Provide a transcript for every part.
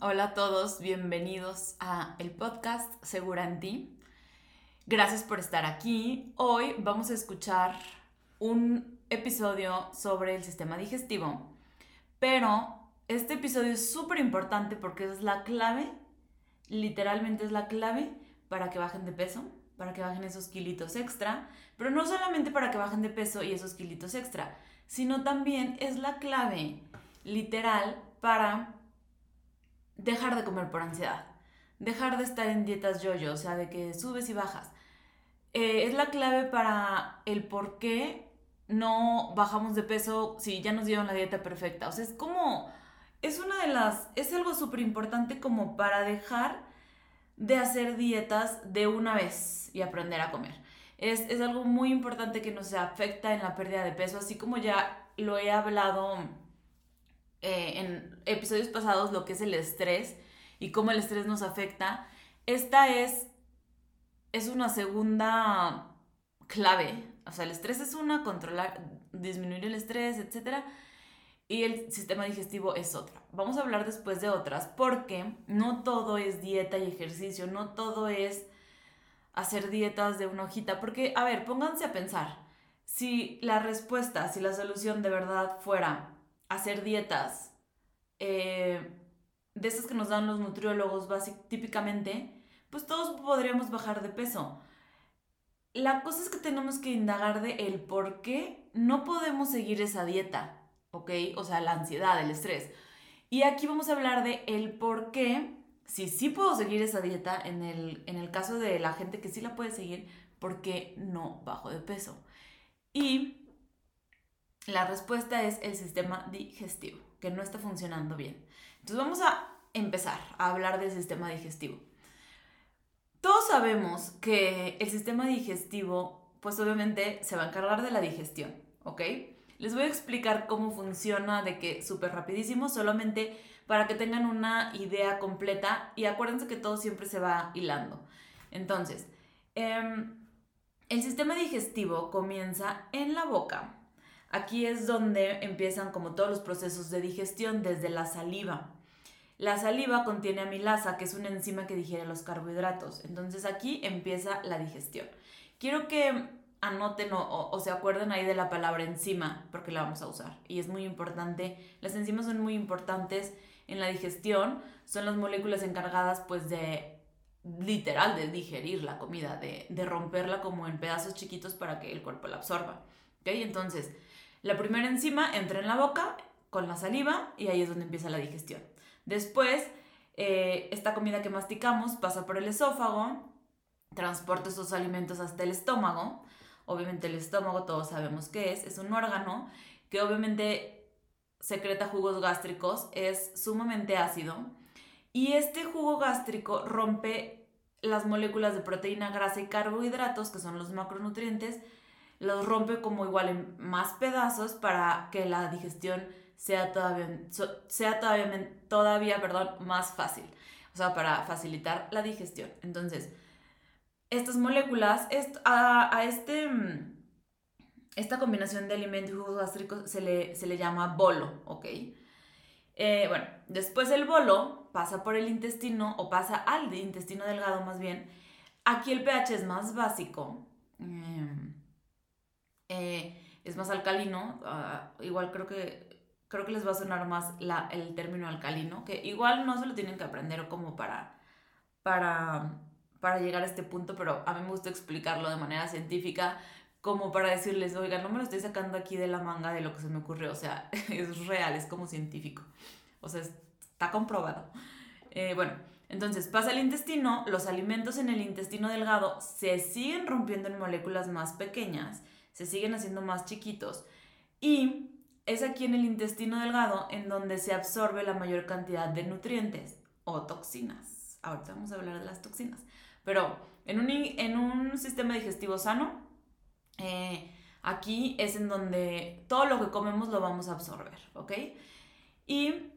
Hola, a todos, bienvenidos a el podcast Segura en ti. Gracias por estar aquí. Hoy vamos a escuchar un episodio sobre el sistema digestivo, pero este episodio es súper importante porque es la clave, literalmente es la clave para que bajen de peso, para que bajen esos kilitos extra, pero no solamente para que bajen de peso y esos kilitos extra, sino también es la clave literal para dejar de comer por ansiedad, dejar de estar en dietas yo-yo, o sea, de que subes y bajas. Eh, es la clave para el por qué no bajamos de peso si ya nos dieron la dieta perfecta. O sea, es como, es una de las, es algo súper importante como para dejar de hacer dietas de una vez y aprender a comer. Es, es algo muy importante que nos afecta en la pérdida de peso, así como ya lo he hablado eh, en episodios pasados lo que es el estrés y cómo el estrés nos afecta. Esta es, es una segunda clave. O sea, el estrés es una, controlar, disminuir el estrés, etc. Y el sistema digestivo es otra. Vamos a hablar después de otras porque no todo es dieta y ejercicio, no todo es hacer dietas de una hojita. Porque, a ver, pónganse a pensar. Si la respuesta, si la solución de verdad fuera hacer dietas eh, de esas que nos dan los nutriólogos típicamente, pues todos podríamos bajar de peso. La cosa es que tenemos que indagar de el por qué no podemos seguir esa dieta, ¿ok? O sea, la ansiedad, el estrés. Y aquí vamos a hablar de el por qué, si sí puedo seguir esa dieta, en el, en el caso de la gente que sí la puede seguir, ¿por qué no bajo de peso? Y la respuesta es el sistema digestivo, que no está funcionando bien. Entonces vamos a empezar a hablar del sistema digestivo. Todos sabemos que el sistema digestivo, pues obviamente se va a encargar de la digestión, ¿ok? Les voy a explicar cómo funciona de que súper rapidísimo, solamente para que tengan una idea completa y acuérdense que todo siempre se va hilando. Entonces, em, el sistema digestivo comienza en la boca, Aquí es donde empiezan como todos los procesos de digestión desde la saliva. La saliva contiene amilasa, que es una enzima que digiere los carbohidratos. Entonces aquí empieza la digestión. Quiero que anoten o, se acuerden ahí de la palabra enzima, porque la vamos a usar. Y es muy importante. Las enzimas son muy importantes en la digestión. Son las moléculas encargadas pues de literal de digerir la comida, de, de romperla como en pedazos chiquitos para que el cuerpo la absorba. ¿Ok? Entonces, la primera enzima entra en la boca con la saliva y ahí es donde empieza la digestión. Después, eh, esta comida que masticamos pasa por el esófago, transporta esos alimentos hasta el estómago. Obviamente el estómago todos sabemos qué es, es un órgano que obviamente secreta jugos gástricos, es sumamente ácido y este jugo gástrico rompe las moléculas de proteína, grasa y carbohidratos, que son los macronutrientes, los rompe como igual en más pedazos para que la digestión sea todavía, sea todavía, todavía perdón, más fácil. O sea, para facilitar la digestión. Entonces, estas moléculas, a, a este, esta combinación de alimentos y jugos gástricos se le, se le llama bolo, ¿ok? Eh, bueno, después el bolo pasa por el intestino o pasa al intestino delgado más bien. Aquí el pH es más básico. Eh, eh, es más alcalino, ah, igual creo que, creo que les va a sonar más la, el término alcalino, que igual no se lo tienen que aprender como para, para, para llegar a este punto, pero a mí me gusta explicarlo de manera científica como para decirles, oiga, no me lo estoy sacando aquí de la manga de lo que se me ocurrió, o sea, es real, es como científico, o sea, está comprobado. Eh, bueno, entonces pasa al intestino, los alimentos en el intestino delgado se siguen rompiendo en moléculas más pequeñas se siguen haciendo más chiquitos y es aquí en el intestino delgado en donde se absorbe la mayor cantidad de nutrientes o toxinas. Ahorita vamos a hablar de las toxinas. Pero en un, en un sistema digestivo sano, eh, aquí es en donde todo lo que comemos lo vamos a absorber, ¿ok? Y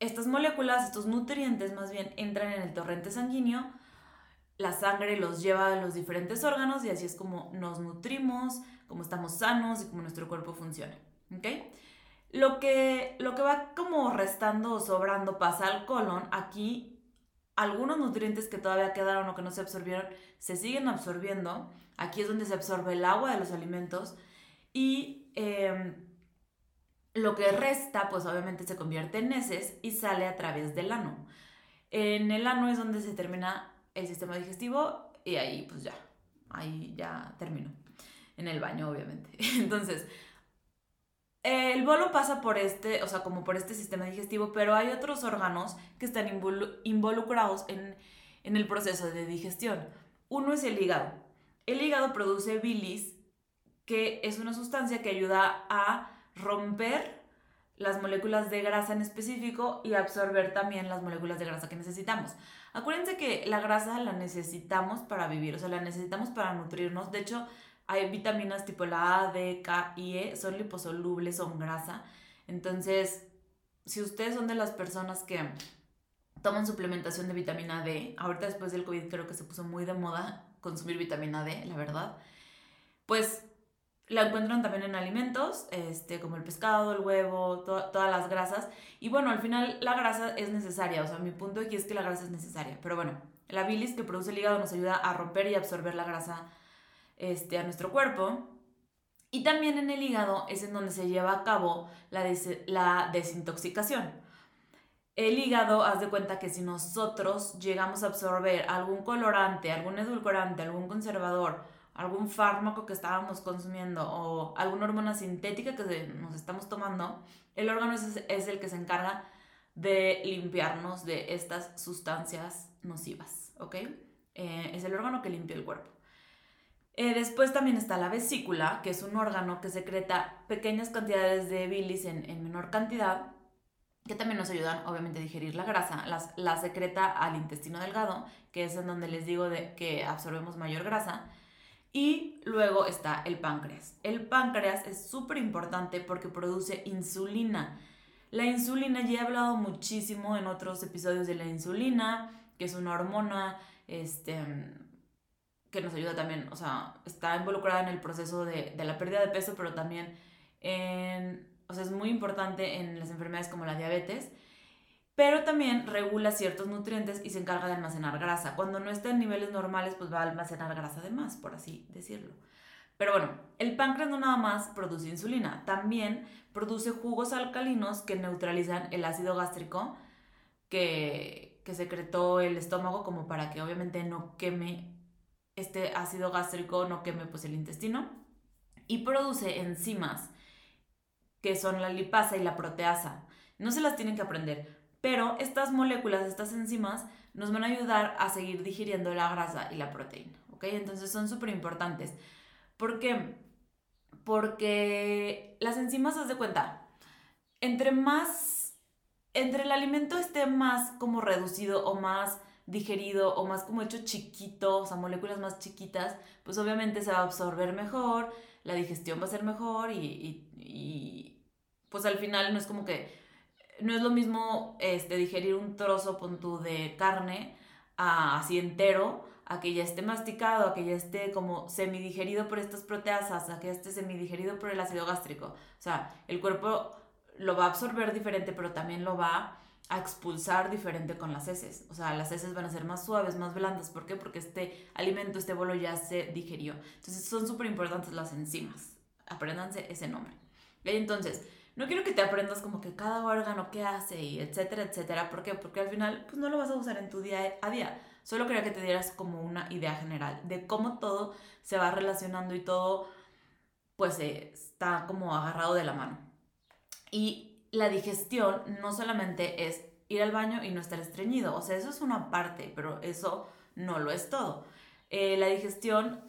estas moléculas, estos nutrientes más bien, entran en el torrente sanguíneo, la sangre los lleva a los diferentes órganos y así es como nos nutrimos, cómo estamos sanos y cómo nuestro cuerpo funciona. ¿ok? Lo que, lo que va como restando o sobrando pasa al colon. Aquí algunos nutrientes que todavía quedaron o que no se absorbieron se siguen absorbiendo. Aquí es donde se absorbe el agua de los alimentos y em, lo que resta pues obviamente se convierte en heces y sale a través del ano. En el ano es donde se termina el sistema digestivo y ahí pues ya, ahí ya terminó. En el baño obviamente. Entonces, el bolo pasa por este, o sea, como por este sistema digestivo, pero hay otros órganos que están involucrados en, en el proceso de digestión. Uno es el hígado. El hígado produce bilis, que es una sustancia que ayuda a romper las moléculas de grasa en específico y absorber también las moléculas de grasa que necesitamos. Acuérdense que la grasa la necesitamos para vivir, o sea, la necesitamos para nutrirnos. De hecho, hay vitaminas tipo la A, D, K y E, son liposolubles, son grasa. Entonces, si ustedes son de las personas que toman suplementación de vitamina D, ahorita después del COVID creo que se puso muy de moda consumir vitamina D, la verdad, pues la encuentran también en alimentos, este, como el pescado, el huevo, todas las grasas. Y bueno, al final la grasa es necesaria, o sea, mi punto aquí es que la grasa es necesaria. Pero bueno, la bilis que produce el hígado nos ayuda a romper y absorber la grasa este, a nuestro cuerpo. Y también en el hígado es en donde se lleva a cabo la, desintoxicación. El hígado, haz de cuenta que si nosotros llegamos a absorber algún colorante, algún edulcorante, algún conservador, algún fármaco que estábamos consumiendo o alguna hormona sintética que nos estamos tomando, el órgano es, es el que se encarga de limpiarnos de estas sustancias nocivas, ¿ok? Eh, es el órgano que limpia el cuerpo. Eh, después también está la vesícula, que es un órgano que secreta pequeñas cantidades de bilis en, menor cantidad, que también nos ayudan obviamente a digerir la grasa. Las, la secreta al intestino delgado, que es en donde les digo de que absorbemos mayor grasa. Y luego está el páncreas. El páncreas es súper importante porque produce insulina. La insulina, ya he hablado muchísimo en otros episodios de la insulina, que es una hormona, este, que nos ayuda también, o sea, está involucrada en el proceso de, de la pérdida de peso, pero también en, o sea, es muy importante en las enfermedades como la diabetes, pero también regula ciertos nutrientes y se encarga de almacenar grasa. Cuando no está en niveles normales, pues va a almacenar grasa de más, por así decirlo. Pero bueno, el páncreas no nada más produce insulina, también produce jugos alcalinos que neutralizan el ácido gástrico que, que secretó el estómago como para que obviamente no queme este ácido gástrico no queme pues el intestino y produce enzimas que son la lipasa y la proteasa. No se las tienen que aprender, pero estas moléculas, estas enzimas, nos van a ayudar a seguir digiriendo la grasa y la proteína, ¿ok? Entonces son súper importantes. ¿Por qué? Porque las enzimas, haz de cuenta, entre más, entre el alimento esté más como reducido o más digerido o más como hecho chiquito, o sea, moléculas más chiquitas, pues obviamente se va a absorber mejor, la digestión va a ser mejor y, pues al final no es como que, no es lo mismo este, digerir un trozo punto de carne así entero, a que ya esté masticado, a que ya esté como semidigerido por estas proteasas, a que ya esté semidigerido por el ácido gástrico. O sea, el cuerpo lo va a absorber diferente, pero también lo va a expulsar diferente con las heces. O sea, las heces van a ser más suaves, más blandas. ¿Por qué? Porque este alimento, este bolo ya se digerió. Entonces son súper importantes las enzimas. Apréndanse ese nombre. Y entonces, no quiero que te aprendas como que cada órgano qué hace y etcétera, etcétera. ¿Por qué? Porque al final pues no lo vas a usar en tu día a día. Solo quería que te dieras como una idea general de cómo todo se va relacionando y todo pues está como agarrado de la mano. Y la digestión no solamente es ir al baño y no estar estreñido, o sea, eso es una parte, pero eso no lo es todo. Eh, la digestión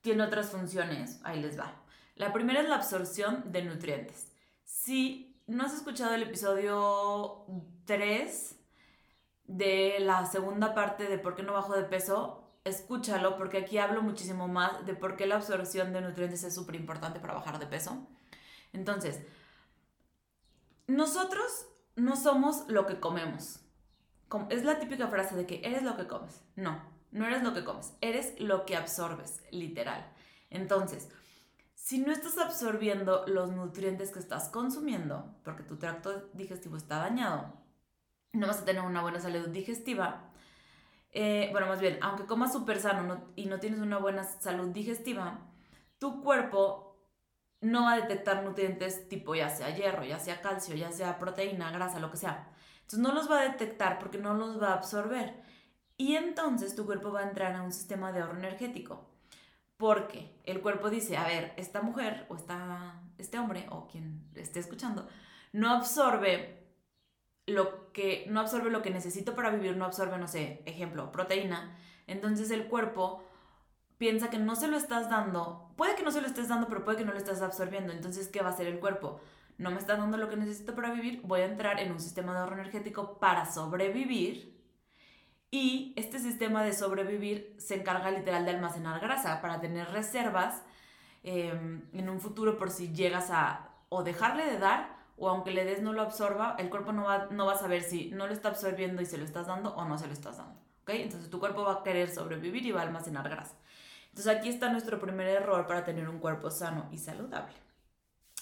tiene otras funciones, ahí les va. La primera es la absorción de nutrientes. Si no has escuchado el episodio 3 de la segunda parte de por qué no bajo de peso, escúchalo porque aquí hablo muchísimo más de por qué la absorción de nutrientes es súper importante para bajar de peso. Entonces, nosotros no somos lo que comemos. Es la típica frase de que eres lo que comes. No, no eres lo que comes, eres lo que absorbes, literal. Entonces, si no estás absorbiendo los nutrientes que estás consumiendo, porque tu tracto digestivo está dañado, no vas a tener una buena salud digestiva. Eh, bueno, más bien, aunque comas súper sano y no tienes una buena salud digestiva, tu cuerpo no va a detectar nutrientes tipo ya sea hierro, ya sea calcio, ya sea proteína, grasa, lo que sea. Entonces no los va a detectar porque no los va a absorber. Y entonces tu cuerpo va a entrar a un sistema de ahorro energético. Porque el cuerpo dice, a ver, esta mujer o esta, este hombre o quien esté escuchando, no absorbe lo que no absorbe lo que necesito para vivir, no absorbe, no sé, ejemplo, proteína. Entonces el cuerpo piensa que no se lo estás dando, puede que no se lo estés dando, pero puede que no lo estás absorbiendo. Entonces, ¿qué va a hacer el cuerpo? No me está dando lo que necesito para vivir, voy a entrar en un sistema de ahorro energético para sobrevivir. Y este sistema de sobrevivir se encarga literal de almacenar grasa para tener reservas em, en un futuro por si llegas a o dejarle de dar o aunque le des no lo absorba, el cuerpo no va, no va a saber si no lo está absorbiendo y se lo estás dando o no se lo estás dando. ¿ok? Entonces tu cuerpo va a querer sobrevivir y va a almacenar grasa. Entonces aquí está nuestro primer error para tener un cuerpo sano y saludable.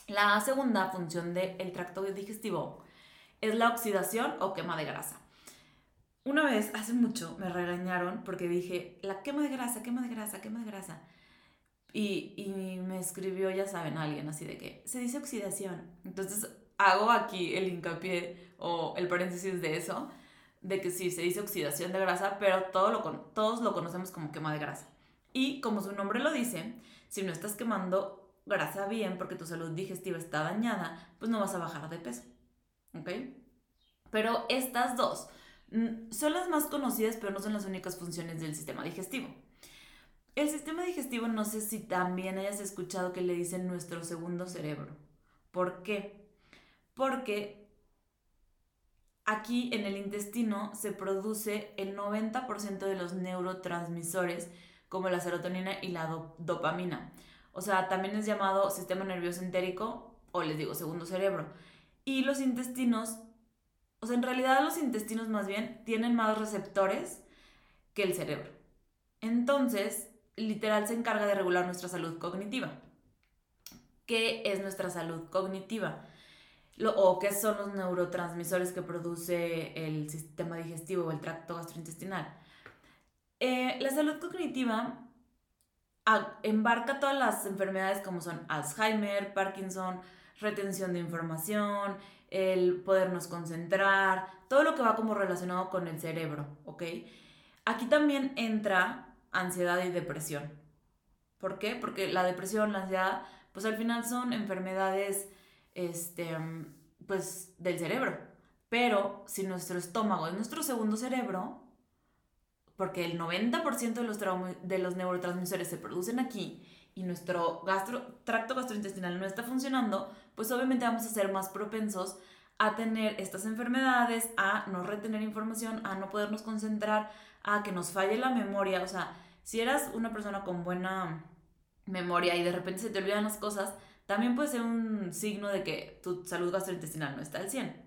La segunda función del tracto digestivo es la oxidación o quema de grasa. Una vez, hace mucho, me regañaron porque dije, la quema de grasa, quema de grasa, quema de grasa. Y, y me escribió, ya saben, alguien así de que se dice oxidación. Entonces hago aquí el hincapié o el paréntesis de eso, de que sí, se dice oxidación de grasa, pero todo lo, todos lo conocemos como quema de grasa. Y como su nombre lo dice, si no estás quemando grasa bien porque tu salud digestiva está dañada, pues no vas a bajar de peso. ¿Ok? Pero estas dos mm, son las más conocidas, pero no son las únicas funciones del sistema digestivo. El sistema digestivo, no sé si también hayas escuchado que le dicen nuestro segundo cerebro. ¿Por qué? Porque aquí en el intestino se produce el 90% de los neurotransmisores como la serotonina y la dopamina. O sea, también es llamado sistema nervioso entérico o les digo segundo cerebro. Y los intestinos, o sea, en realidad los intestinos más bien tienen más receptores que el cerebro. Entonces, literal se encarga de regular nuestra salud cognitiva. ¿Qué es nuestra salud cognitiva? o qué son los neurotransmisores que produce el sistema digestivo o el tracto gastrointestinal. Eh, la salud cognitiva embarca todas las enfermedades como son Alzheimer, Parkinson, retención de información, el podernos concentrar, todo lo que va como relacionado con el cerebro, ¿ok? Aquí también entra ansiedad y depresión. ¿Por qué? Porque la depresión, la ansiedad, pues al final son enfermedades, este, pues del cerebro. Pero si nuestro estómago es nuestro segundo cerebro, porque el 90% de los, neurotransmisores se producen aquí y nuestro tracto gastrointestinal no está funcionando, pues obviamente vamos a ser más propensos a tener estas enfermedades, a no retener información, a no podernos concentrar, a que nos falle la memoria. O sea, si eras una persona con buena memoria y de repente se te olvidan las cosas, también puede ser un signo de que tu salud gastrointestinal no está al 100.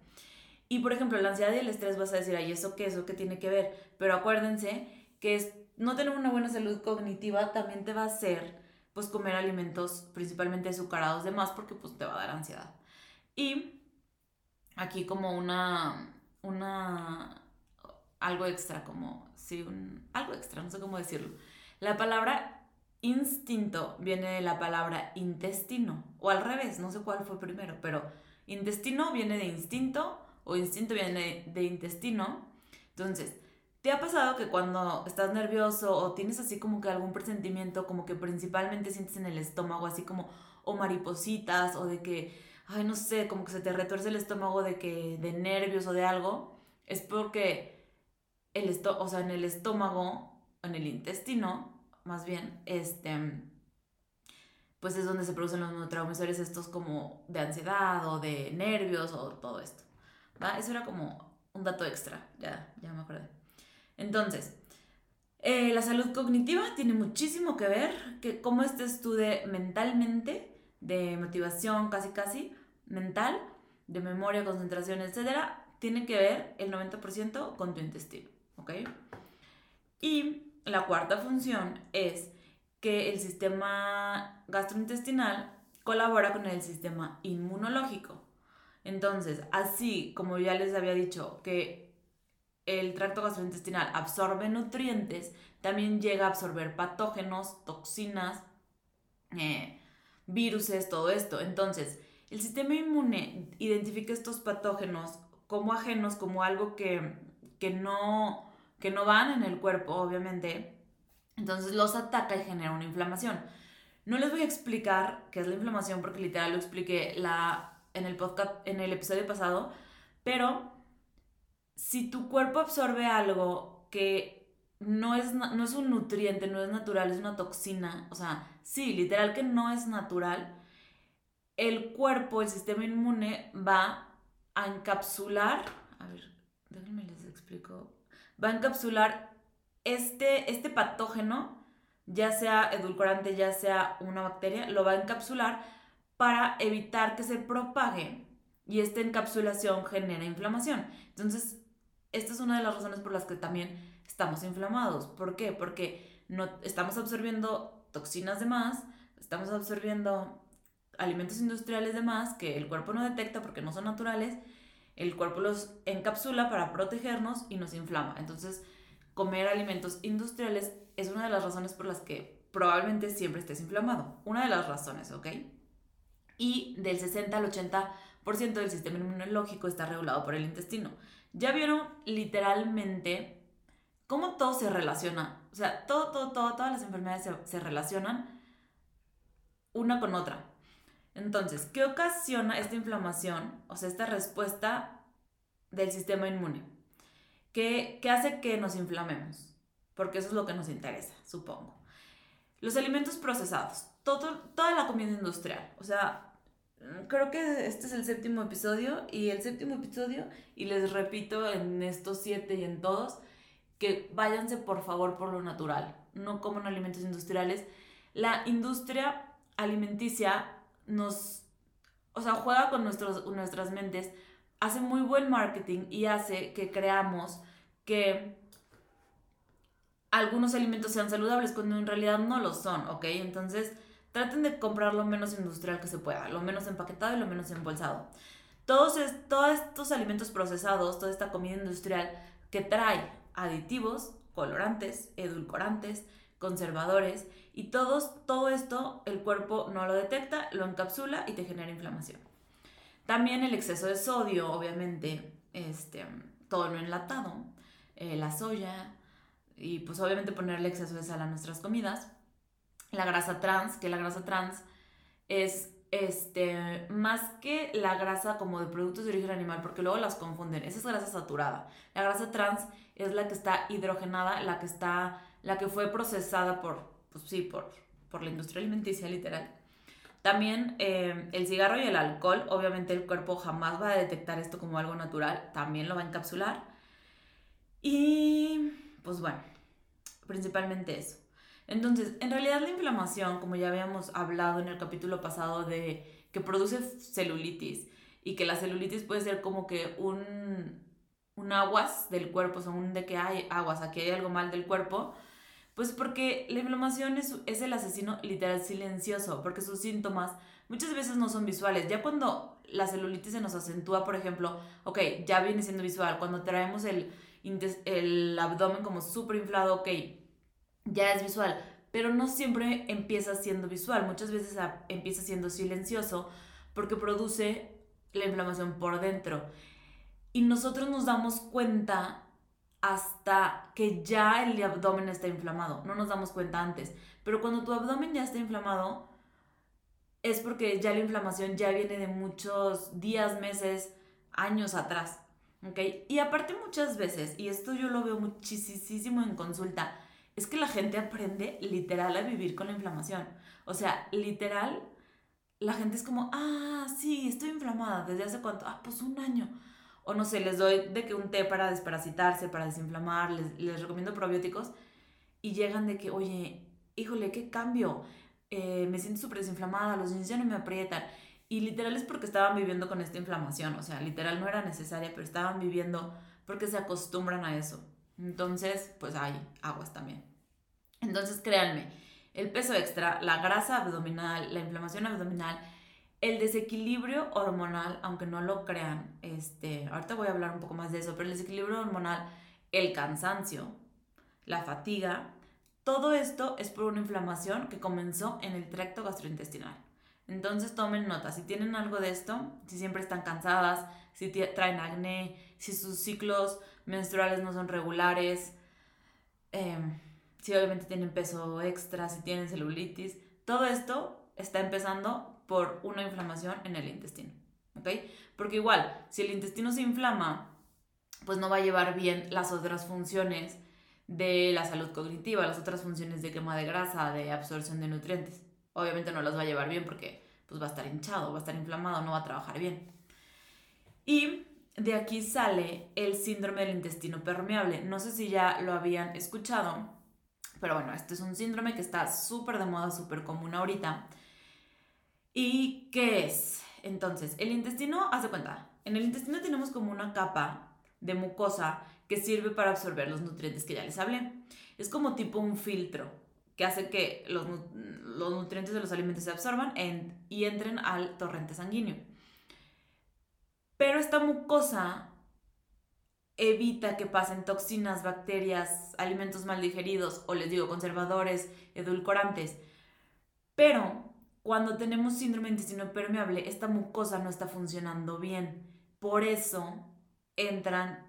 Y por ejemplo, la ansiedad y el estrés vas a decir, ay, ¿eso qué? ¿Eso qué tiene que ver? Pero acuérdense que es, no tener una buena salud cognitiva también te va a hacer pues comer alimentos principalmente azucarados de más porque pues te va a dar ansiedad. Y aquí como una, una, algo extra, como, sí, un, algo extra, no sé cómo decirlo. La palabra instinto viene de la palabra intestino, o al revés, no sé cuál fue primero, pero intestino viene de instinto o instinto viene de intestino. Entonces, ¿te ha pasado que cuando estás nervioso o tienes así como que algún presentimiento, como que principalmente sientes en el estómago así como o maripositas o de que, ay, no sé, como que se te retuerce el estómago de que de nervios o de algo? Es porque el esto o sea, en el estómago, en el intestino, más bien, este pues es donde se producen los neurotransmisores estos como de ansiedad o de nervios o todo esto. Eso era como un dato extra, ya, ya me acordé. Entonces, eh, la salud cognitiva tiene muchísimo que ver que cómo estés tú de mentalmente, de motivación casi casi, mental, de memoria, concentración, etcétera, tiene que ver el 90% con tu intestino, ¿ok? Y la cuarta función es que el sistema gastrointestinal colabora con el sistema inmunológico. Entonces, así como ya les había dicho que el tracto gastrointestinal absorbe nutrientes, también llega a absorber patógenos, toxinas, eh, viruses, todo esto. Entonces, el sistema inmune identifica estos patógenos como ajenos, como algo que, que, no, que no van en el cuerpo, obviamente. Entonces los ataca y genera una inflamación. No les voy a explicar qué es la inflamación porque literal lo expliqué la, en, el podcast, en el episodio pasado, pero si tu cuerpo absorbe algo que no es, no es un nutriente, no es natural, es una toxina, o sea, sí, literal que no es natural, el cuerpo, el sistema inmune va a encapsular, a ver, déjenme les explico, va a encapsular este, este patógeno, ya sea edulcorante, ya sea una bacteria, lo va a encapsular para evitar que se propague y esta encapsulación genera inflamación. Entonces, esta es una de las razones por las que también estamos inflamados. ¿Por qué? Porque no, estamos absorbiendo toxinas de más, estamos absorbiendo alimentos industriales de más que el cuerpo no detecta porque no son naturales, el cuerpo los encapsula para protegernos y nos inflama. Entonces, comer alimentos industriales es una de las razones por las que probablemente siempre estés inflamado. Una de las razones, ¿ok? Y del 60 al 80% del sistema inmunológico está regulado por el intestino. Ya vieron literalmente cómo todo se relaciona. O sea, todo, todo, todo, todas las enfermedades se, se relacionan una con otra. Entonces, ¿qué ocasiona esta inflamación? O sea, esta respuesta del sistema inmune. ¿Qué, hace que nos inflamemos? Porque eso es lo que nos interesa, supongo. Los alimentos procesados, todo, toda la comida industrial. O sea, creo que este es el séptimo episodio y el séptimo episodio, y les repito en estos siete y en todos, que váyanse por favor por lo natural, no coman alimentos industriales. La industria alimenticia nos, o sea, juega con nuestros, nuestras mentes, hace muy buen marketing y hace que creamos que algunos alimentos sean saludables cuando en realidad no lo son, ¿ok? Entonces, traten de comprar lo menos industrial que se pueda, lo menos empaquetado y lo menos embolsado. Todos, estos alimentos procesados, toda esta comida industrial que trae aditivos, colorantes, edulcorantes, conservadores y todos, todo esto el cuerpo no lo detecta, lo encapsula y te genera inflamación. También el exceso de sodio, obviamente, este, todo lo enlatado, eh, la soya y pues obviamente ponerle exceso de sal a nuestras comidas. La grasa trans, que la grasa trans es este, más que la grasa como de productos de origen animal, porque luego las confunden, esa es grasa saturada. La grasa trans es la que está hidrogenada, la que está la que fue procesada por, pues sí, por, por la industria alimenticia literal. También eh, el cigarro y el alcohol, obviamente el cuerpo jamás va a detectar esto como algo natural, también lo va a encapsular. Y pues bueno, principalmente eso. Entonces, en realidad la inflamación, como ya habíamos hablado en el capítulo pasado de que produce celulitis y que la celulitis puede ser como que un, un aguas del cuerpo, son de que hay aguas, aquí hay algo mal del cuerpo, pues porque la inflamación es, es el asesino literal silencioso, porque sus síntomas muchas veces no son visuales. Ya cuando la celulitis se nos acentúa, por ejemplo, ok, ya viene siendo visual. Cuando traemos el, el abdomen como súper inflado, ok, ya es visual. Pero no siempre empieza siendo visual. Muchas veces empieza siendo silencioso porque produce la inflamación por dentro. Y nosotros nos damos cuenta hasta que ya el abdomen está inflamado. No nos damos cuenta antes. Pero cuando tu abdomen ya está inflamado, es porque ya la inflamación ya viene de muchos días, meses, años atrás. ¿Ok? Y aparte muchas veces, y esto yo lo veo muchísimo en consulta, es que la gente aprende literal a vivir con la inflamación. O sea, literal, la gente es como, ah, sí, estoy inflamada. ¿Desde hace cuánto? Ah, pues un año o no sé, les doy de que un té para desparasitarse, para desinflamar, les, recomiendo probióticos y llegan de que, oye, híjole, qué cambio, eh, me siento súper desinflamada, los niños ya no me aprietan. Y literal es porque estaban viviendo con esta inflamación, o sea, literal no era necesaria, pero estaban viviendo porque se acostumbran a eso. Entonces, pues hay aguas también. Entonces, créanme, el peso extra, la grasa abdominal, la inflamación abdominal, el desequilibrio hormonal, aunque no lo crean, este, ahorita voy a hablar un poco más de eso, pero el desequilibrio hormonal, el cansancio, la fatiga, todo esto es por una inflamación que comenzó en el tracto gastrointestinal. Entonces tomen nota, si tienen algo de esto, si siempre están cansadas, si traen acné, si sus ciclos menstruales no son regulares, em, si obviamente tienen peso extra, si tienen celulitis, todo esto está empezando por una inflamación en el intestino, ¿ok? Porque igual, si el intestino se inflama, pues no va a llevar bien las otras funciones de la salud cognitiva, las otras funciones de quema de grasa, de absorción de nutrientes. Obviamente no las va a llevar bien porque pues va a estar hinchado, va a estar inflamado, no va a trabajar bien. Y de aquí sale el síndrome del intestino permeable. No sé si ya lo habían escuchado, pero bueno, este es un síndrome que está súper de moda, súper común ahorita. ¿Y qué es? Entonces, el intestino, haz de cuenta, en el intestino tenemos como una capa de mucosa que sirve para absorber los nutrientes que ya les hablé. Es como tipo un filtro que hace que los, nutrientes de los alimentos se absorban y entren al torrente sanguíneo. Pero esta mucosa evita que pasen toxinas, bacterias, alimentos mal digeridos o les digo conservadores, edulcorantes. Pero cuando tenemos síndrome de intestino permeable, esta mucosa no está funcionando bien. Por eso entran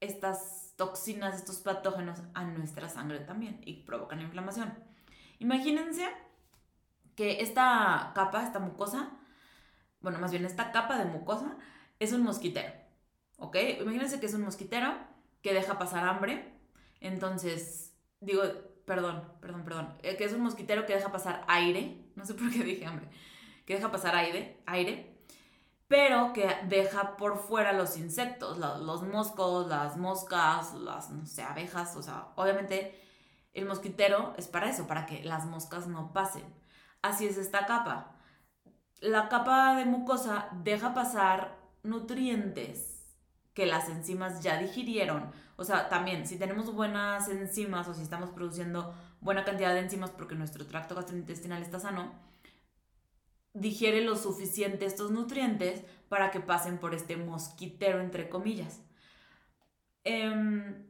estas toxinas, estos patógenos a nuestra sangre también y provocan inflamación. Imagínense que esta capa, esta mucosa, bueno, más bien esta capa de mucosa es un mosquitero, ¿ok? Imagínense que es un mosquitero que deja pasar hambre, entonces, digo, perdón, perdón, perdón, eh, que es un mosquitero que deja pasar aire, no sé por qué dije hambre, que deja pasar aire, aire, pero que deja por fuera los insectos, los, moscos, las moscas, las, no sé, abejas, o sea, obviamente el mosquitero es para eso, para que las moscas no pasen. Así es esta capa. La capa de mucosa deja pasar nutrientes que las enzimas ya digirieron. O sea, también, si tenemos buenas enzimas o si estamos produciendo buena cantidad de enzimas porque nuestro tracto gastrointestinal está sano, digiere lo suficiente estos nutrientes para que pasen por este mosquitero, entre comillas. Em,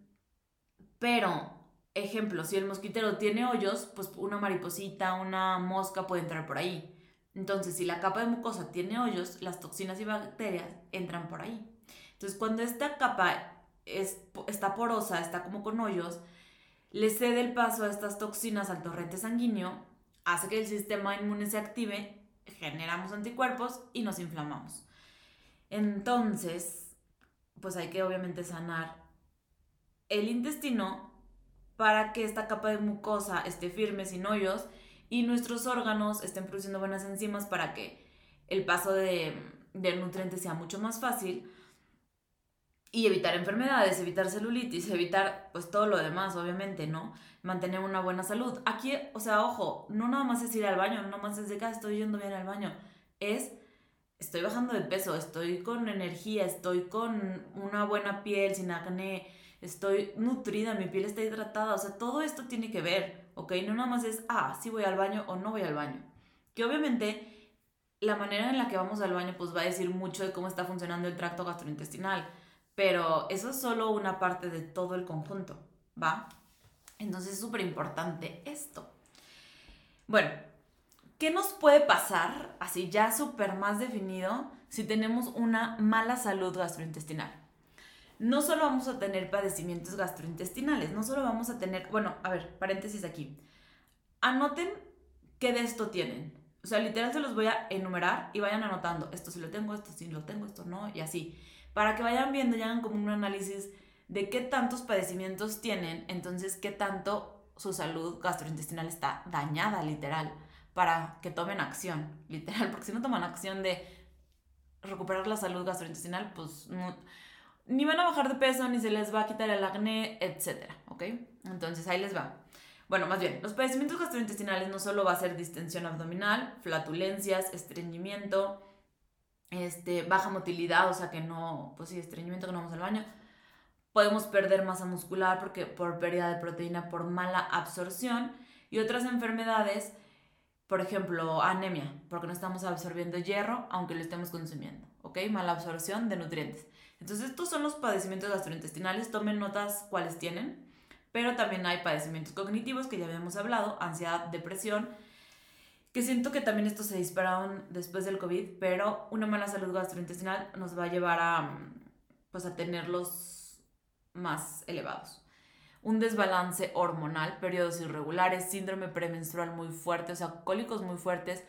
pero, ejemplo, si el mosquitero tiene hoyos, pues una mariposita, una mosca puede entrar por ahí. Entonces, si la capa de mucosa tiene hoyos, las toxinas y bacterias entran por ahí. Entonces, cuando esta capa es, está porosa, está como con hoyos, le cede el paso a estas toxinas al torrente sanguíneo, hace que el sistema inmune se active generamos anticuerpos y nos inflamamos. Entonces, pues hay que obviamente sanar el intestino para que esta capa de mucosa esté firme, sin hoyos, y nuestros órganos estén produciendo buenas enzimas para que el paso de, del nutriente sea mucho más fácil y evitar enfermedades, evitar celulitis, evitar pues todo lo demás, obviamente, ¿no? Mantener una buena salud. Aquí, o sea, ojo, no nada más es ir al baño, no más es de que ah, estoy yendo bien al baño, es estoy bajando de peso, estoy con energía, estoy con una buena piel, sin acné, estoy nutrida, mi piel está hidratada, o sea, todo esto tiene que ver, ¿ok? No nada más es, ah, sí voy al baño o no voy al baño. Que obviamente la manera en la que vamos al baño pues va a decir mucho de cómo está funcionando el tracto gastrointestinal pero eso es solo una parte de todo el conjunto, ¿va? Entonces es súper importante esto. Bueno, ¿qué nos puede pasar, así ya súper más definido, si tenemos una mala salud gastrointestinal? No solo vamos a tener padecimientos gastrointestinales, no solo vamos a tener, bueno, a ver, paréntesis aquí. Anoten qué de esto tienen. O sea, literal se los voy a enumerar y vayan anotando. Esto sí lo tengo, esto sí lo tengo, esto no, y así para que vayan viendo y hagan como un análisis de qué tantos padecimientos tienen, entonces qué tanto su salud gastrointestinal está dañada, literal, para que tomen acción, literal, porque si no toman acción de recuperar la salud gastrointestinal, pues ni van a bajar de peso, ni se les va a quitar el acné, etcétera, ¿ok? Entonces ahí les va. Bueno, más bien, los padecimientos gastrointestinales no solo va a ser distensión abdominal, flatulencias, estreñimiento, este, baja motilidad, o sea que no, pues sí, estreñimiento que no vamos al baño. Podemos perder masa muscular porque por pérdida de proteína, por mala absorción. Y otras enfermedades, por ejemplo, anemia, porque no estamos absorbiendo hierro aunque lo estemos consumiendo, ¿ok? Mala absorción de nutrientes. Entonces, estos son los padecimientos gastrointestinales, tomen notas cuáles tienen, pero también hay padecimientos cognitivos que ya habíamos hablado, ansiedad, depresión, que siento que también estos se dispararon después del COVID, pero una mala salud gastrointestinal nos va a llevar a, pues, a tenerlos más elevados. Un desbalance hormonal, periodos irregulares, síndrome premenstrual muy fuerte, o sea, cólicos muy fuertes,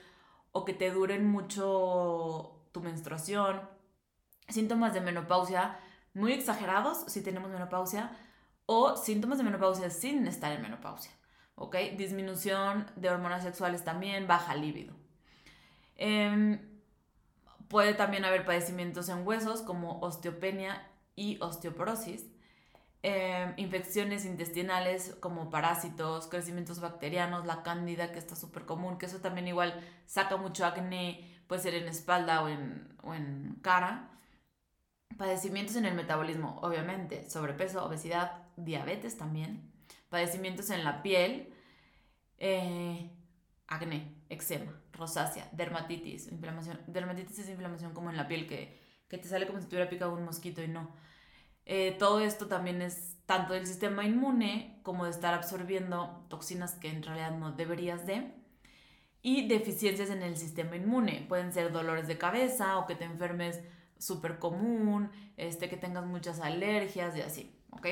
o que te duren mucho tu menstruación, síntomas de menopausia muy exagerados si tenemos menopausia, o síntomas de menopausia sin estar en menopausia. ¿Ok? Disminución de hormonas sexuales también, baja líbido. Em, puede también haber padecimientos en huesos como osteopenia y osteoporosis. Em, infecciones intestinales como parásitos, crecimientos bacterianos, la cándida que está súper común, que eso también igual saca mucho acné, puede ser en espalda o en, o en cara. Padecimientos en el metabolismo, obviamente, sobrepeso, obesidad, diabetes también padecimientos en la piel, eh, acné, eczema, rosácea, dermatitis, inflamación. Dermatitis es inflamación como en la piel que, que te sale como si te hubiera picado un mosquito y no. Eh, todo esto también es tanto del sistema inmune como de estar absorbiendo toxinas que en realidad no deberías de. Y deficiencias en el sistema inmune. Pueden ser dolores de cabeza o que te enfermes súper común, este, que tengas muchas alergias y así, ¿ok?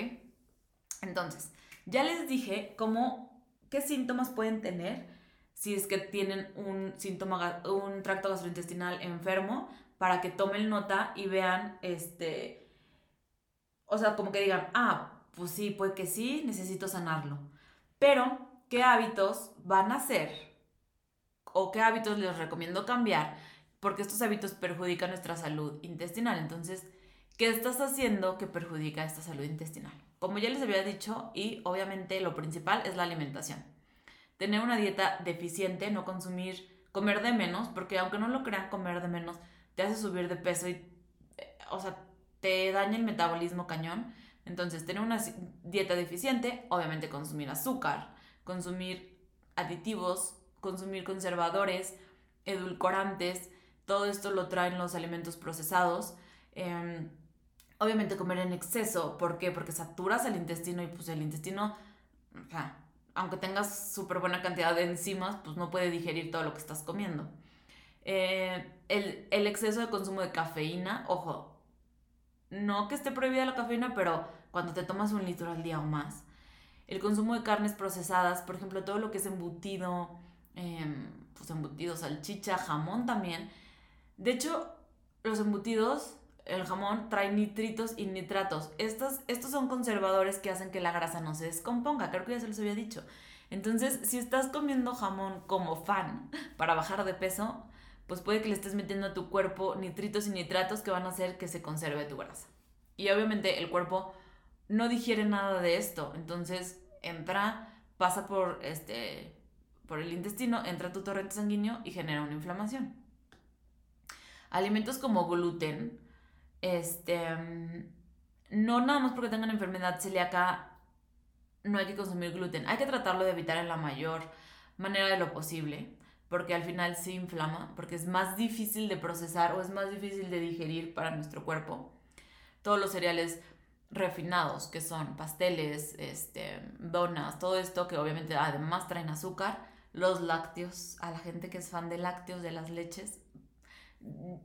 Entonces, ya les dije cómo, qué síntomas pueden tener si es que tienen un síntoma, un tracto gastrointestinal enfermo, para que tomen nota y vean, este, o sea, como que digan, ah, pues sí, puede que sí, necesito sanarlo. Pero, ¿qué hábitos van a hacer? ¿O qué hábitos les recomiendo cambiar? Porque estos hábitos perjudican nuestra salud intestinal. Entonces, ¿qué estás haciendo que perjudica esta salud intestinal? Como ya les había dicho, y obviamente lo principal es la alimentación. Tener una dieta deficiente, no consumir, comer de menos, porque aunque no lo crean, comer de menos te hace subir de peso y, eh, o sea, te daña el metabolismo cañón. Entonces, tener una dieta deficiente, obviamente consumir azúcar, consumir aditivos, consumir conservadores, edulcorantes, todo esto lo traen los alimentos procesados. Em, obviamente comer en exceso. ¿Por qué? Porque saturas el intestino y pues el intestino, o sea, aunque tengas súper buena cantidad de enzimas, pues no puede digerir todo lo que estás comiendo. Eh, el, el, exceso de consumo de cafeína, ojo, no que esté prohibida la cafeína, pero cuando te tomas un litro al día o más. El consumo de carnes procesadas, por ejemplo, todo lo que es embutido, eh, pues embutido, salchicha, jamón también. De hecho, los embutidos el jamón trae nitritos y nitratos. Estos, estos son conservadores que hacen que la grasa no se descomponga, creo que ya se los había dicho. Entonces, si estás comiendo jamón como fan para bajar de peso, pues puede que le estés metiendo a tu cuerpo nitritos y nitratos que van a hacer que se conserve tu grasa. Y obviamente el cuerpo no digiere nada de esto, entonces entra, pasa por este por el intestino, entra a tu torrente sanguíneo y genera una inflamación. Alimentos como gluten, este, no nada más porque tengan enfermedad celíaca, no hay que consumir gluten. Hay que tratarlo de evitar en la mayor manera de lo posible, porque al final se inflama, porque es más difícil de procesar o es más difícil de digerir para nuestro cuerpo. Todos los cereales refinados, que son pasteles, este, donas, todo esto que obviamente además traen azúcar, los lácteos, a la gente que es fan de lácteos, de las leches,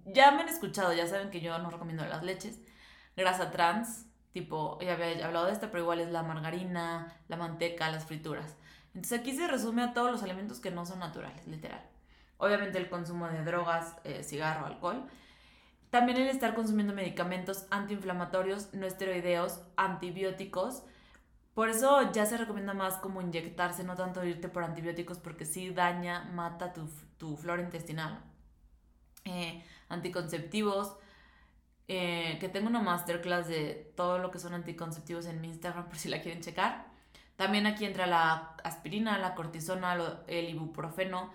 ya me han escuchado, ya saben que yo no recomiendo las leches. Grasa trans, tipo, ya había hablado de esta, pero igual es la margarina, la manteca, las frituras. Entonces aquí se resume a todos los alimentos que no son naturales, literal. Obviamente el consumo de drogas, eh, cigarro, alcohol. También el estar consumiendo medicamentos antiinflamatorios, no esteroideos, antibióticos. Por eso ya se recomienda más como inyectarse, no tanto irte por antibióticos porque sí daña, mata tu, tu flora intestinal. Anticonceptivos, eh, que tengo una masterclass de todo lo que son anticonceptivos en mi Instagram por si la quieren checar. También aquí entra la aspirina, la cortisona, el ibuprofeno.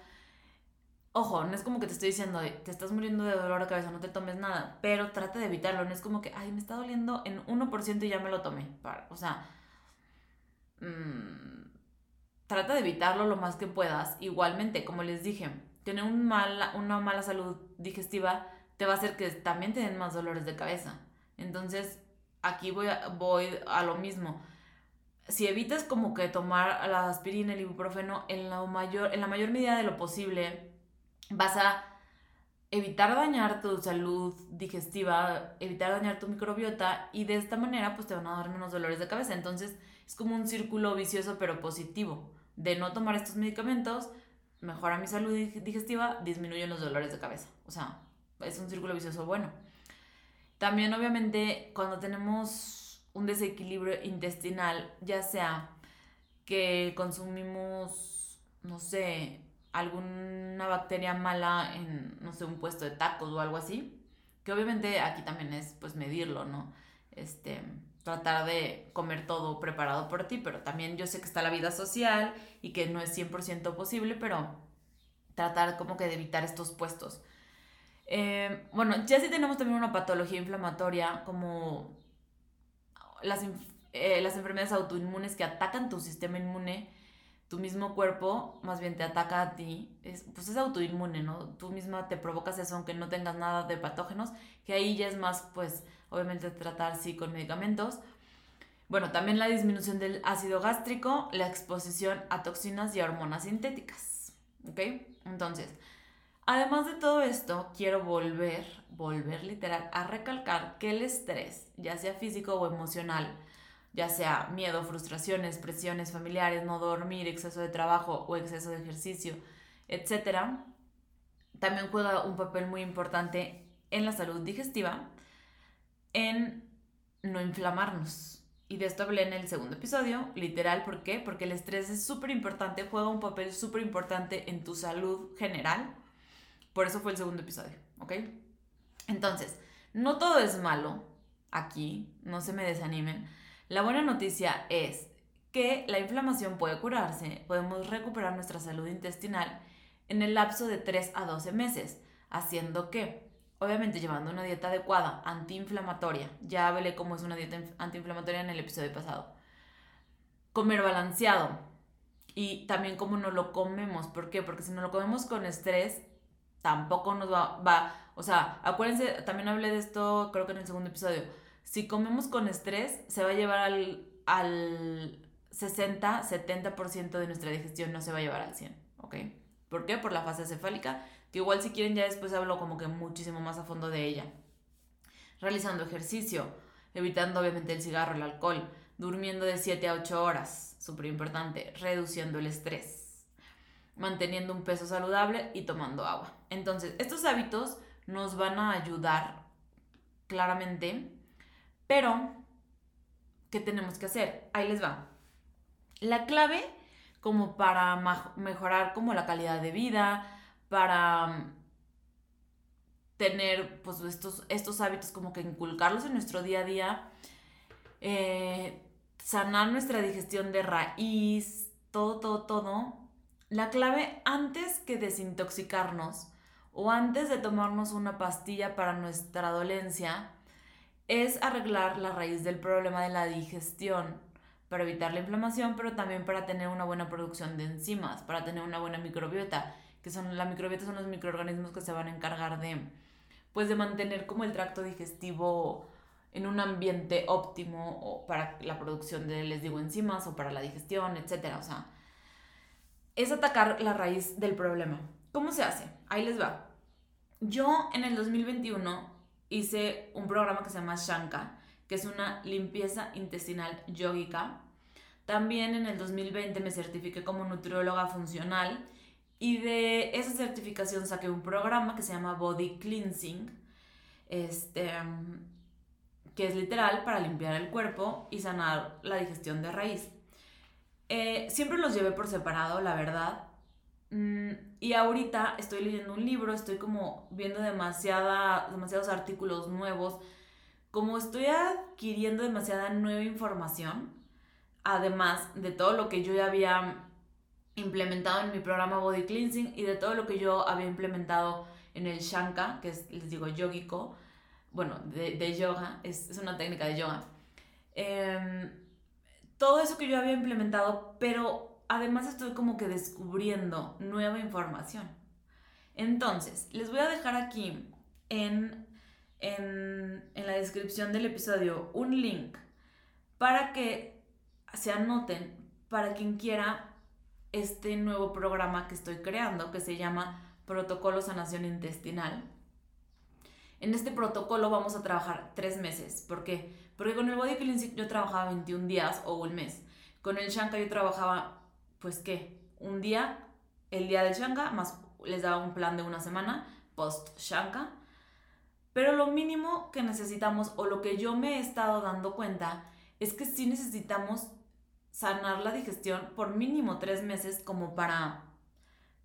Ojo, no es como que te estoy diciendo, te estás muriendo de dolor de cabeza, no te tomes nada, pero trata de evitarlo. No es como que, ay, me está doliendo en 1% y ya me lo tomé. o sea, mm, trata de evitarlo lo más que puedas. Igualmente, como les dije, tener un una mala salud digestiva te va a hacer que también te den más dolores de cabeza. Entonces, aquí voy a, voy a lo mismo. Si evitas como que tomar la aspirina, el ibuprofeno en la mayor, en la mayor medida de lo posible, vas a evitar dañar tu salud digestiva, evitar dañar tu microbiota y de esta manera pues te van a dar menos dolores de cabeza. Entonces es como un círculo vicioso pero positivo. De no tomar estos medicamentos, mejora mi salud digestiva, disminuyen los dolores de cabeza. O sea, es un círculo vicioso bueno. También obviamente cuando tenemos un desequilibrio intestinal, ya sea que consumimos, no sé, alguna bacteria mala en, no sé, un puesto de tacos o algo así, que obviamente aquí también es pues medirlo, ¿no? Este, tratar de comer todo preparado por ti, pero también yo sé que está la vida social y que no es 100% posible, pero tratar como que de evitar estos puestos. Eh, bueno, ya sí tenemos también una patología inflamatoria como las, eh, las enfermedades autoinmunes que atacan tu sistema inmune, tu mismo cuerpo más bien te ataca a ti, es, pues es autoinmune, ¿no? Tú misma te provocas eso aunque no tengas nada de patógenos, que ahí ya es más, pues, obviamente tratar sí con medicamentos. Bueno, también la disminución del ácido gástrico, la exposición a toxinas y hormonas sintéticas, ¿ok? Entonces, Además de todo esto, quiero volver, volver literal, a recalcar que el estrés, ya sea físico o emocional, ya sea miedo, frustraciones, presiones familiares, no dormir, exceso de trabajo o exceso de ejercicio, etc., también juega un papel muy importante en la salud digestiva, en no inflamarnos. Y de esto hablé en el segundo episodio, literal, ¿por qué? Porque el estrés es súper importante, juega un papel súper importante en tu salud general por eso fue el segundo episodio, ¿ok? Entonces, no todo es malo aquí, no se me desanimen. La buena noticia es que la inflamación puede curarse, podemos recuperar nuestra salud intestinal en el lapso de 3 a 12 meses, haciendo que, obviamente llevando una dieta adecuada, antiinflamatoria, ya hablé cómo es una dieta antiinflamatoria en el episodio pasado, comer balanceado. Y también cómo no lo comemos, ¿por qué? Porque si no lo comemos con estrés, tampoco nos va, va, o sea, acuérdense, también hablé de esto creo que en el segundo episodio, si comemos con estrés, se va a llevar al, al 60, 70% de nuestra digestión, no se va a llevar al 100, ¿ok? ¿Por qué? Por la fase cefálica, que igual si quieren ya después hablo como que muchísimo más a fondo de ella. Realizando ejercicio, evitando obviamente el cigarro, el alcohol, durmiendo de 7 a 8 horas, súper importante, reduciendo el estrés manteniendo un peso saludable y tomando agua. Entonces, estos hábitos nos van a ayudar claramente, pero ¿qué tenemos que hacer? Ahí les va. La clave como para mejorar como la calidad de vida, para mm, tener pues estos, estos hábitos como que inculcarlos en nuestro día a día, eh, sanar nuestra digestión de raíz, todo, todo, todo, la clave antes que desintoxicarnos o antes de tomarnos una pastilla para nuestra dolencia es arreglar la raíz del problema de la digestión para evitar la inflamación, pero también para tener una buena producción de enzimas, para tener una buena microbiota, que son la microbiota son los microorganismos que se van a encargar de pues de mantener como el tracto digestivo en un ambiente óptimo para la producción de les digo enzimas o para la digestión, etcétera, o sea, es atacar la raíz del problema. ¿Cómo se hace? Ahí les va. Yo en el 2021 hice un programa que se llama Shanka, que es una limpieza intestinal yógica. También en el 2020 me certifiqué como nutrióloga funcional y de esa certificación saqué un programa que se llama Body Cleansing, este, que es literal para limpiar el cuerpo y sanar la digestión de raíz. Eh, siempre los llevé por separado, la verdad. Mm, y ahorita estoy leyendo un libro, estoy como viendo demasiada, demasiados artículos nuevos. Como estoy adquiriendo demasiada nueva información, además de todo lo que yo ya había implementado en mi programa Body Cleansing y de todo lo que yo había implementado en el Shanka, que es, les digo, yogico, bueno, de, yoga, es, es, una técnica de yoga. Eh, todo eso que yo había implementado, pero además estoy como que descubriendo nueva información. Entonces, les voy a dejar aquí en, en, en la descripción del episodio un link para que se anoten para quien quiera este nuevo programa que estoy creando que se llama Protocolo Sanación Intestinal. En este protocolo vamos a trabajar tres meses. ¿Por qué? Porque con el Body Cleansing yo trabajaba 21 días o un mes. Con el Shanka yo trabajaba, pues qué, un día, el día del Shanka, más les daba un plan de una semana post Shanka. Pero lo mínimo que necesitamos o lo que yo me he estado dando cuenta es que sí necesitamos sanar la digestión por mínimo tres meses como para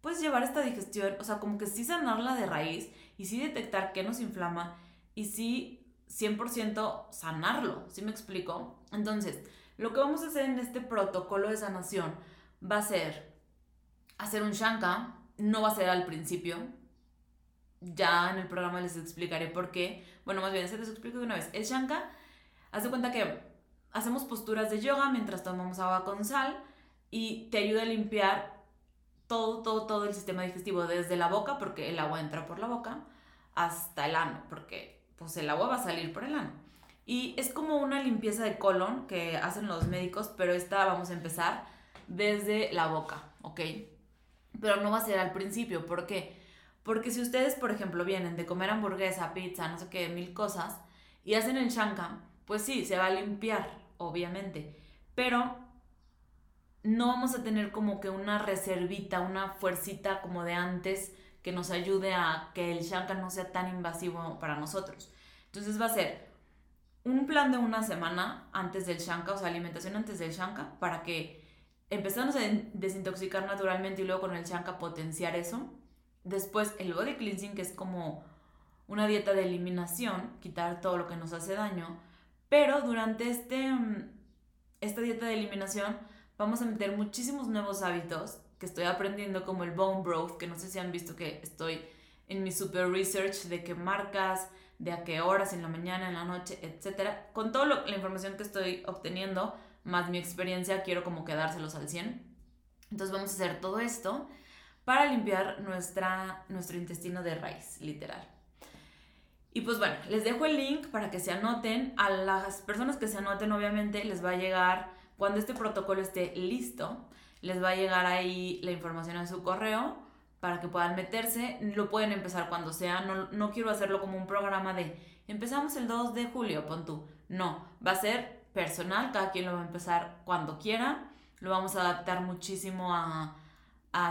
pues llevar esta digestión, o sea, como que sí sanarla de raíz y sí detectar qué nos inflama y sí 100% sanarlo, ¿sí me explico? Entonces, lo que vamos a hacer en este protocolo de sanación va a ser hacer un shanka, no va a ser al principio, ya en el programa les explicaré por qué, bueno, más bien se les explico de una vez, el shanka, haz de cuenta que hacemos posturas de yoga mientras tomamos agua con sal y te ayuda a limpiar todo, todo, todo el sistema digestivo, desde la boca, porque el agua entra por la boca, hasta el ano, porque pues el agua va a salir por el ano. Y es como una limpieza de colon que hacen los médicos, pero esta vamos a empezar desde la boca, ¿ok? Pero no va a ser al principio, ¿por qué? Porque si ustedes, por ejemplo, vienen de comer hamburguesa, pizza, no sé qué, mil cosas, y hacen el shanka, pues sí, se va a limpiar, obviamente, pero no vamos a tener como que una reservita, una fuercita como de antes que nos ayude a que el shanka no sea tan invasivo para nosotros. Entonces va a ser un plan de una semana antes del shanka, o sea, alimentación antes del shanka, para que empezamos a desintoxicar naturalmente y luego con el shanka potenciar eso. Después el body cleansing, que es como una dieta de eliminación, quitar todo lo que nos hace daño. Pero durante este, mm, esta dieta de eliminación vamos a meter muchísimos nuevos hábitos que estoy aprendiendo como el bone broth, que no sé si han visto que estoy en mi super research de qué marcas, de a qué horas, en la mañana, en la noche, etc. Con toda la información que estoy obteniendo, más mi experiencia, quiero como quedárselos al 100. Entonces vamos a hacer todo esto para limpiar nuestra, nuestro intestino de raíz, literal. Y pues bueno, les dejo el link para que se anoten. A las personas que se anoten, obviamente, les va a llegar cuando este protocolo esté listo, les va a llegar ahí la información a su correo para que puedan meterse. Lo pueden empezar cuando sea. No, quiero hacerlo como un programa de empezamos el 2 de julio, pon tú. No, va a ser personal, cada quien lo va a empezar cuando quiera. Lo vamos a adaptar muchísimo a,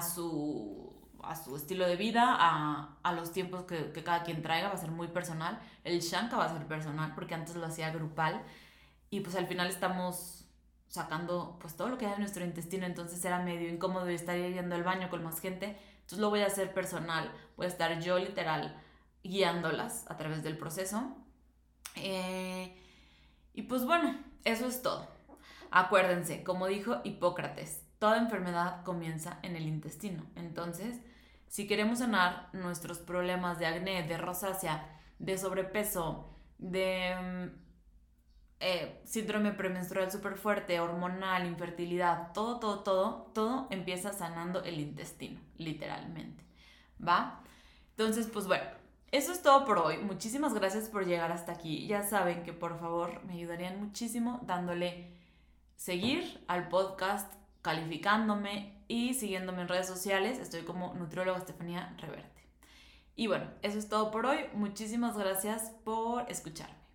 su, a su estilo de vida, a, los tiempos que, que, cada quien traiga, va a ser muy personal. El Shanka va a ser personal porque antes lo hacía grupal y pues al final estamos sacando pues todo lo que hay nuestro intestino, entonces era medio incómodo estar yendo al baño con más gente, entonces lo voy a hacer personal, voy a estar yo literal guiándolas a través del proceso. Eh, y pues bueno, eso es todo. Acuérdense, como dijo Hipócrates, toda enfermedad comienza en el intestino. Entonces, si queremos sanar nuestros problemas de acné, de rosácea, de sobrepeso, de mm, eh, síndrome premenstrual súper fuerte, hormonal, infertilidad, todo, todo, todo, todo empieza sanando el intestino, literalmente. ¿Va? Entonces, pues bueno, eso es todo por hoy. Muchísimas gracias por llegar hasta aquí. Ya saben que por favor me ayudarían muchísimo dándole seguir al podcast, calificándome y siguiéndome en redes sociales. Estoy como nutrióloga Estefanía Reverte. Y bueno, eso es todo por hoy. Muchísimas gracias por escucharme.